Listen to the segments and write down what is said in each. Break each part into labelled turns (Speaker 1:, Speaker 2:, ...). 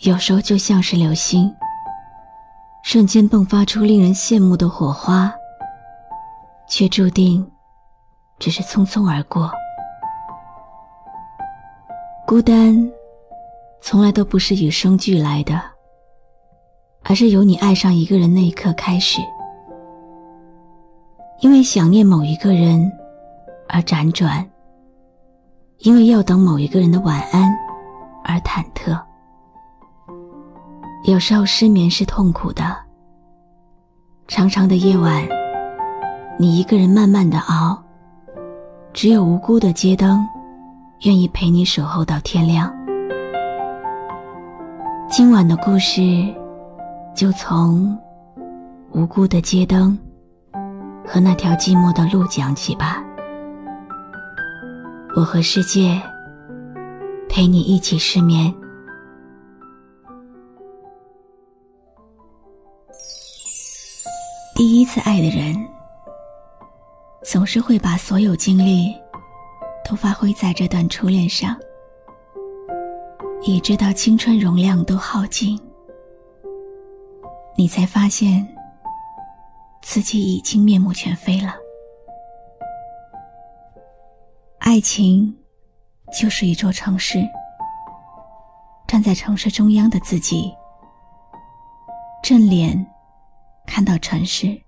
Speaker 1: 有时候就像是流星，瞬间迸发出令人羡慕的火花，却注定只是匆匆而过。孤单，从来都不是与生俱来的，而是由你爱上一个人那一刻开始，因为想念某一个人而辗转。因为要等某一个人的晚安而忐忑，有时候失眠是痛苦的。长长的夜晚，你一个人慢慢的熬，只有无辜的街灯愿意陪你守候到天亮。今晚的故事就从无辜的街灯和那条寂寞的路讲起吧。我和世界陪你一起失眠。第一次爱的人，总是会把所有精力都发挥在这段初恋上，一直到青春容量都耗尽，你才发现自己已经面目全非了。爱情，就是一座城市。站在城市中央的自己，正脸看到城市，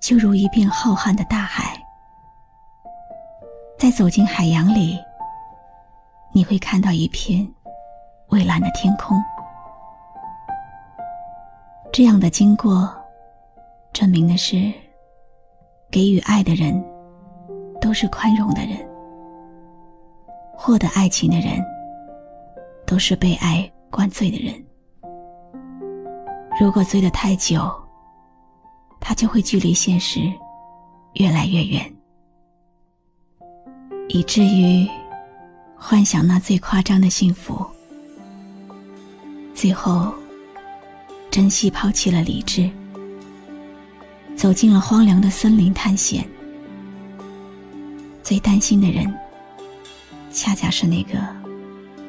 Speaker 1: 就如一片浩瀚的大海。在走进海洋里，你会看到一片蔚蓝的天空。这样的经过，证明的是，给予爱的人。都是宽容的人，获得爱情的人，都是被爱灌醉的人。如果醉得太久，他就会距离现实越来越远，以至于幻想那最夸张的幸福，最后珍惜抛弃了理智，走进了荒凉的森林探险。最担心的人，恰恰是那个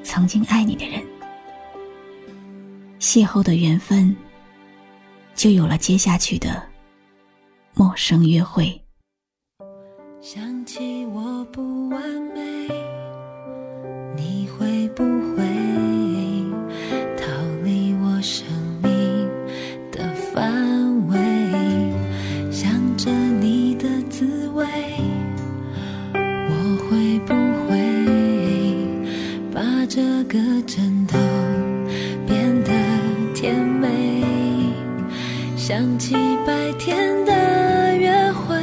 Speaker 1: 曾经爱你的人。邂逅的缘分，就有了接下去的陌生约会。
Speaker 2: 想起我不完美，你会不会逃离我生命的范围？想着你的滋味。我会不会把这个枕头想起白天的约会，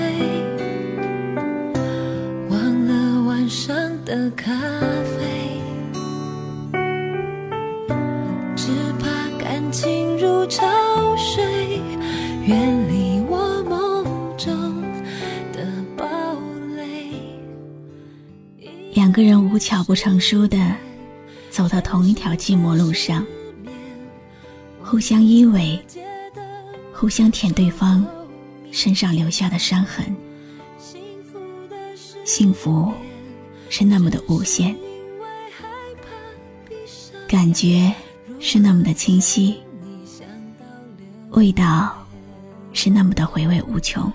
Speaker 2: 忘了晚上的咖啡，只怕感情如潮水，远离我梦中的堡垒。
Speaker 1: 两个人无巧不成书的。走到同一条寂寞路上，互相依偎，互相舔对方身上留下的伤痕。幸福是那么的无限，感觉是那么的清晰，味道是那么的回味无穷。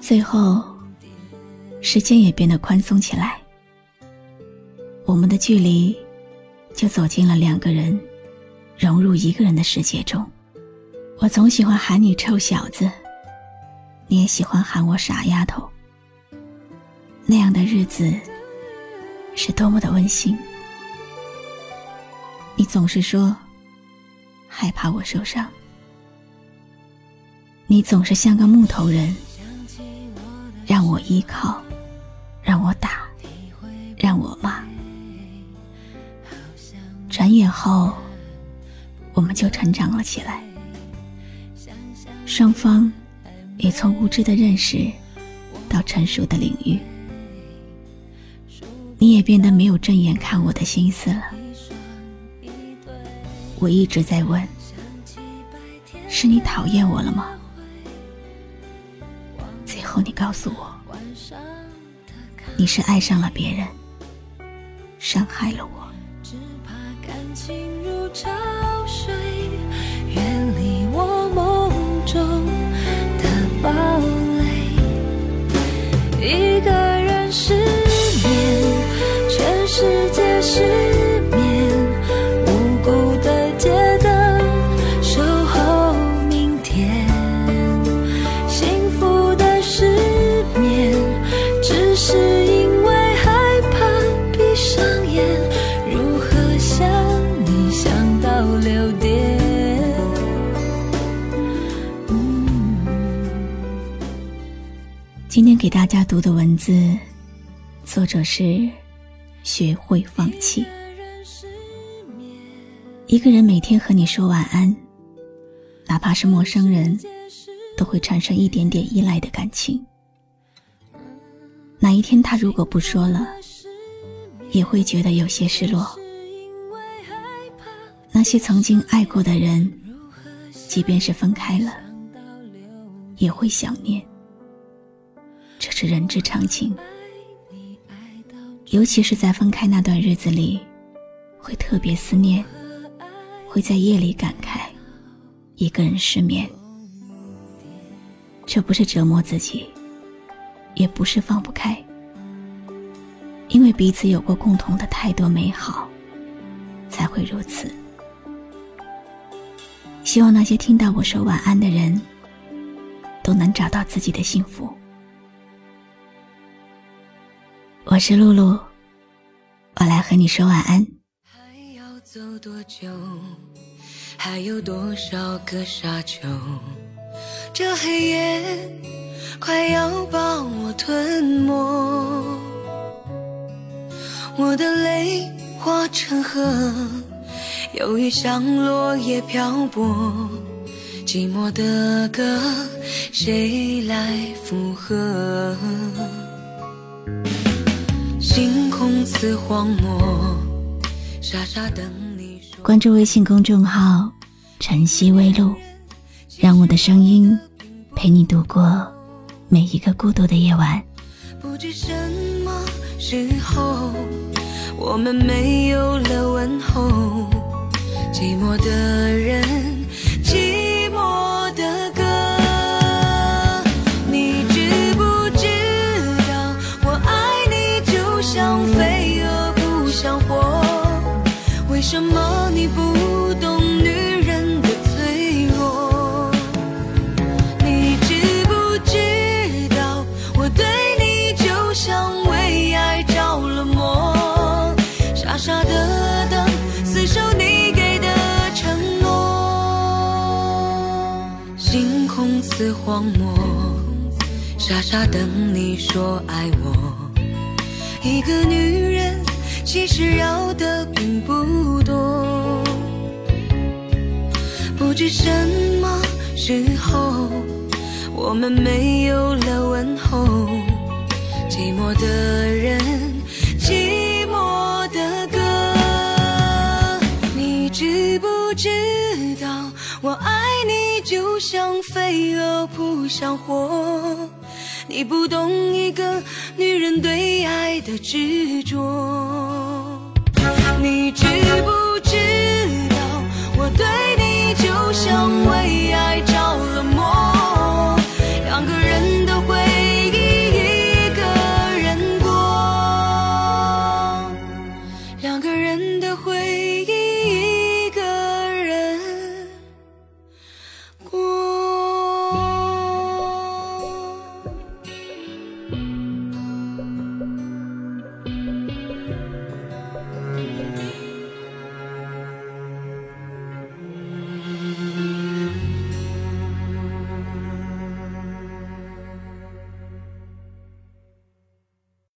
Speaker 1: 最后，时间也变得宽松起来。我们的距离
Speaker 2: 就走进了两个人融入一个人的世界中。我总喜欢喊你臭小子，你也喜欢喊我傻丫头。那样的日子是多么的温馨。你总是说害怕我受伤，你总是像个木头人，让我依靠，让我打，让我骂。转眼后，我们就成长了起来，双方也从无知的认识到成熟的领域。你也变得没有正眼看我的心思了。我一直在问：是你讨厌我了吗？最后你告诉我，你是爱上了别人，伤害了我。只怕感情如潮给大家读的文字，作者是学会放弃。一个人每天和你说晚安，哪怕是陌生人，都会产生一点点依赖的感情。哪一天他如果不说了，也会觉得有些失落。那些曾经爱过的人，即便是分开了，也会想念。是人之常情，尤其是在分开那段日子里，会特别思念，会在夜里感慨，一个人失眠。这不是折磨自己，也不是放不开，因为彼此有过共同的太多美好，才会如此。希望那些听到我说晚安的人，都能找到自己的幸福。是露露，我来和你说晚安。还要走多久？还有多少个沙丘？这黑夜快要把我吞没。我的泪化成河，忧郁像落叶漂泊。寂寞的歌，谁来附和？星空似荒漠，傻傻等你。关注微信公众号“晨曦微露”，让我的声音陪你度过每一个孤独的夜晚。不知什么时候，我们没有了问候，寂寞的人，傻傻等你说爱我。一个女人。其实要的并不多，不知什么时候我们没有了问候，寂寞的人，寂寞的歌，你知不知道我爱你就像飞蛾扑向火。你不懂一个女人对爱的执着你知不知